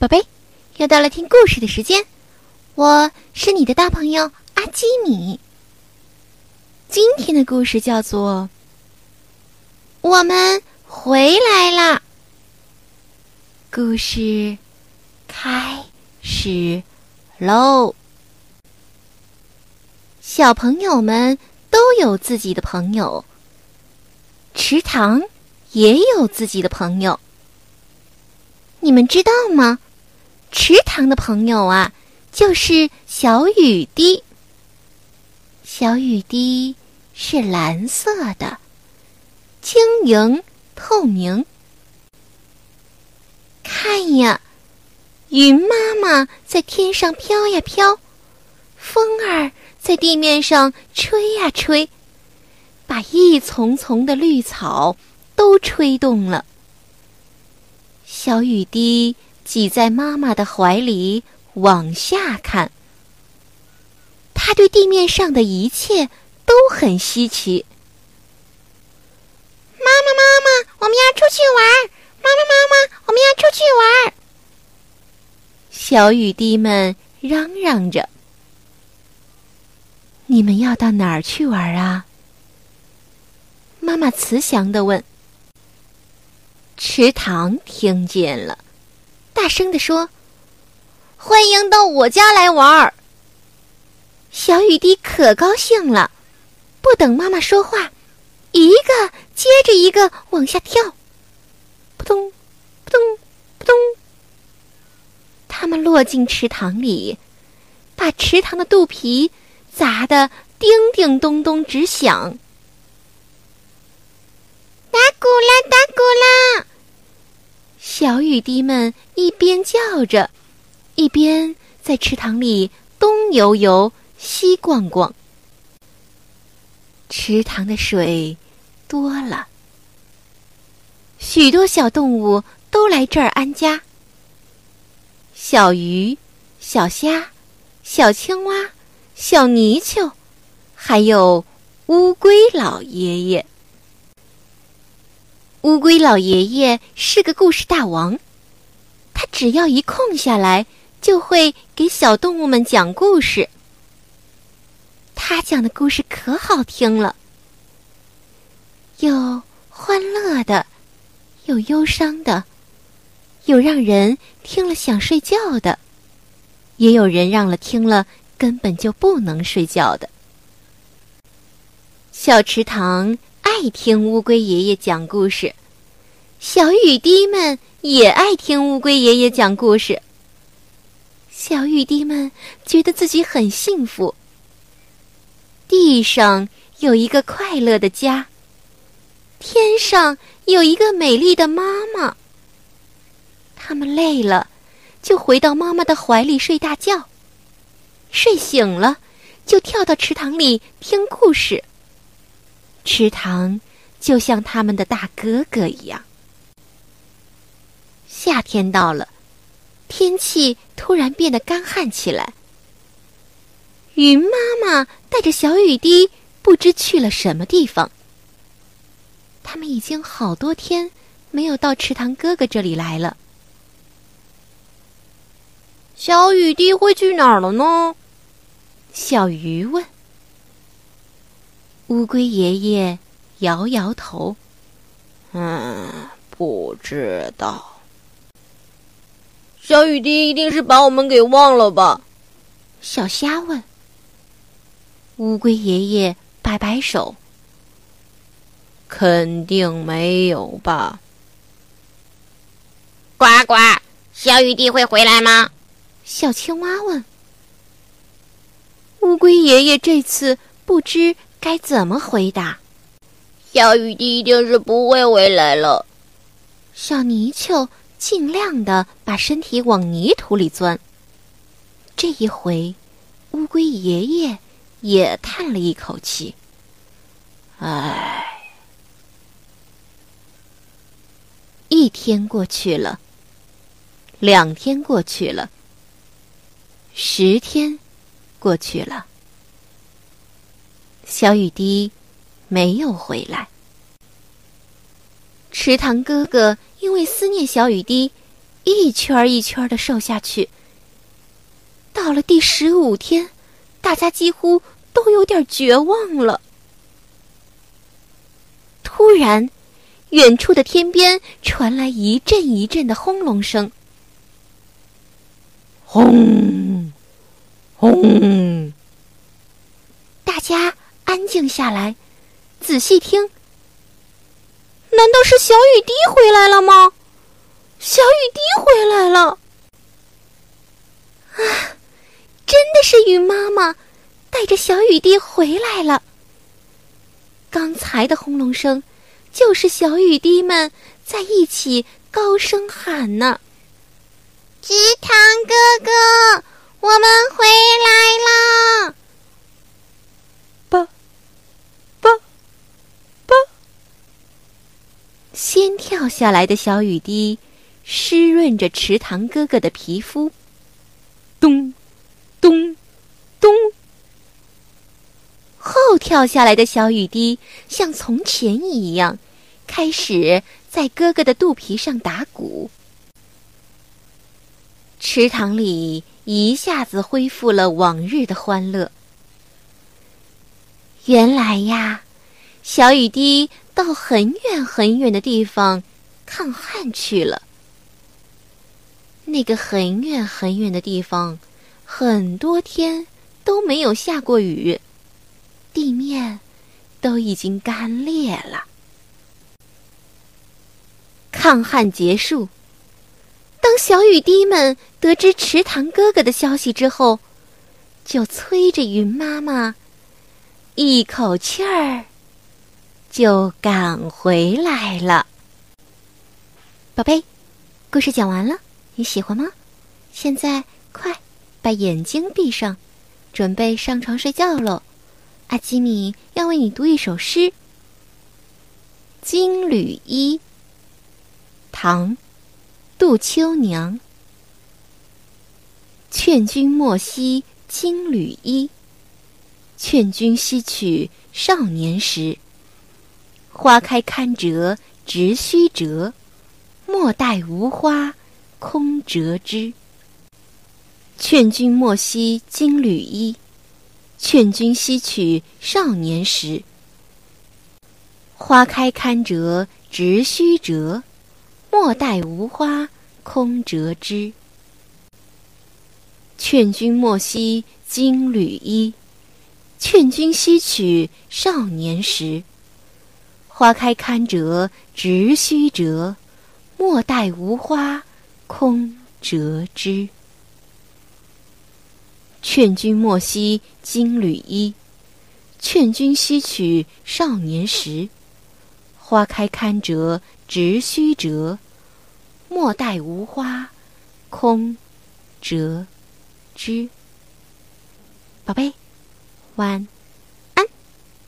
宝贝，又到了听故事的时间，我是你的大朋友阿基米。今天的故事叫做《我们回来啦》。故事开始喽！小朋友们都有自己的朋友，池塘也有自己的朋友。你们知道吗？池塘的朋友啊，就是小雨滴。小雨滴是蓝色的，晶莹透明。看呀，云妈妈在天上飘呀飘，风儿在地面上吹呀吹，把一丛丛的绿草都吹动了。小雨滴。挤在妈妈的怀里往下看，他对地面上的一切都很稀奇。妈妈，妈妈，我们要出去玩！妈妈，妈妈，我们要出去玩！小雨滴们嚷嚷着：“你们要到哪儿去玩啊？”妈妈慈祥的问。池塘听见了。大声地说：“欢迎到我家来玩儿！”小雨滴可高兴了，不等妈妈说话，一个接着一个往下跳，扑通，扑通，扑通。他们落进池塘里，把池塘的肚皮砸得叮叮咚咚直响。打鼓啦，打鼓啦！小雨滴们一边叫着，一边在池塘里东游游、西逛逛。池塘的水多了，许多小动物都来这儿安家。小鱼、小虾、小青蛙、小泥鳅，还有乌龟老爷爷。乌龟老爷爷是个故事大王，他只要一空下来，就会给小动物们讲故事。他讲的故事可好听了，有欢乐的，有忧伤的，有让人听了想睡觉的，也有人让了听了根本就不能睡觉的。小池塘。爱听乌龟爷爷讲故事，小雨滴们也爱听乌龟爷爷讲故事。小雨滴们觉得自己很幸福。地上有一个快乐的家，天上有一个美丽的妈妈。他们累了，就回到妈妈的怀里睡大觉；睡醒了，就跳到池塘里听故事。池塘就像他们的大哥哥一样。夏天到了，天气突然变得干旱起来。云妈妈带着小雨滴不知去了什么地方。他们已经好多天没有到池塘哥哥这里来了。小雨滴会去哪儿了呢？小鱼问。乌龟爷爷摇摇头：“嗯，不知道。小雨滴一定是把我们给忘了吧？”小虾问。乌龟爷爷摆摆手：“肯定没有吧。”呱呱，小雨滴会回来吗？小青蛙问。乌龟爷爷这次不知。该怎么回答？小雨滴一定是不会回来了。小泥鳅尽量的把身体往泥土里钻。这一回，乌龟爷爷也叹了一口气：“唉。”一天过去了，两天过去了，十天过去了。小雨滴没有回来。池塘哥哥因为思念小雨滴，一圈一圈的瘦下去。到了第十五天，大家几乎都有点绝望了。突然，远处的天边传来一阵一阵的轰隆声。轰，轰！大家安静下来，仔细听。难道是小雨滴回来了吗？小雨滴回来了！啊，真的是雨妈妈带着小雨滴回来了。刚才的轰隆声，就是小雨滴们在一起高声喊呢。池塘哥哥，我们回来啦！吧，吧，吧。先跳下来的小雨滴，湿润着池塘哥哥的皮肤。咚，咚，咚。后跳下来的小雨滴，像从前一样，开始在哥哥的肚皮上打鼓。池塘里一下子恢复了往日的欢乐。原来呀，小雨滴到很远很远的地方抗旱去了。那个很远很远的地方，很多天都没有下过雨，地面都已经干裂了。抗旱结束。当小雨滴们得知池塘哥哥的消息之后，就催着云妈妈，一口气儿就赶回来了。宝贝，故事讲完了，你喜欢吗？现在快把眼睛闭上，准备上床睡觉喽。阿基米要为你读一首诗，《金缕衣》，唐。杜秋娘，劝君莫惜金缕衣，劝君惜取少年时。花开堪折直须折，莫待无花空折枝。劝君莫惜金缕衣，劝君惜取少年时。花开堪折直须折。莫待无花空折枝。劝君莫惜金缕衣，劝君惜取少年时。花开堪折直须折，莫待无花空折枝。劝君莫惜金缕衣，劝君惜取少年时。花开堪折直须折，莫待无花空折枝。宝贝，晚安。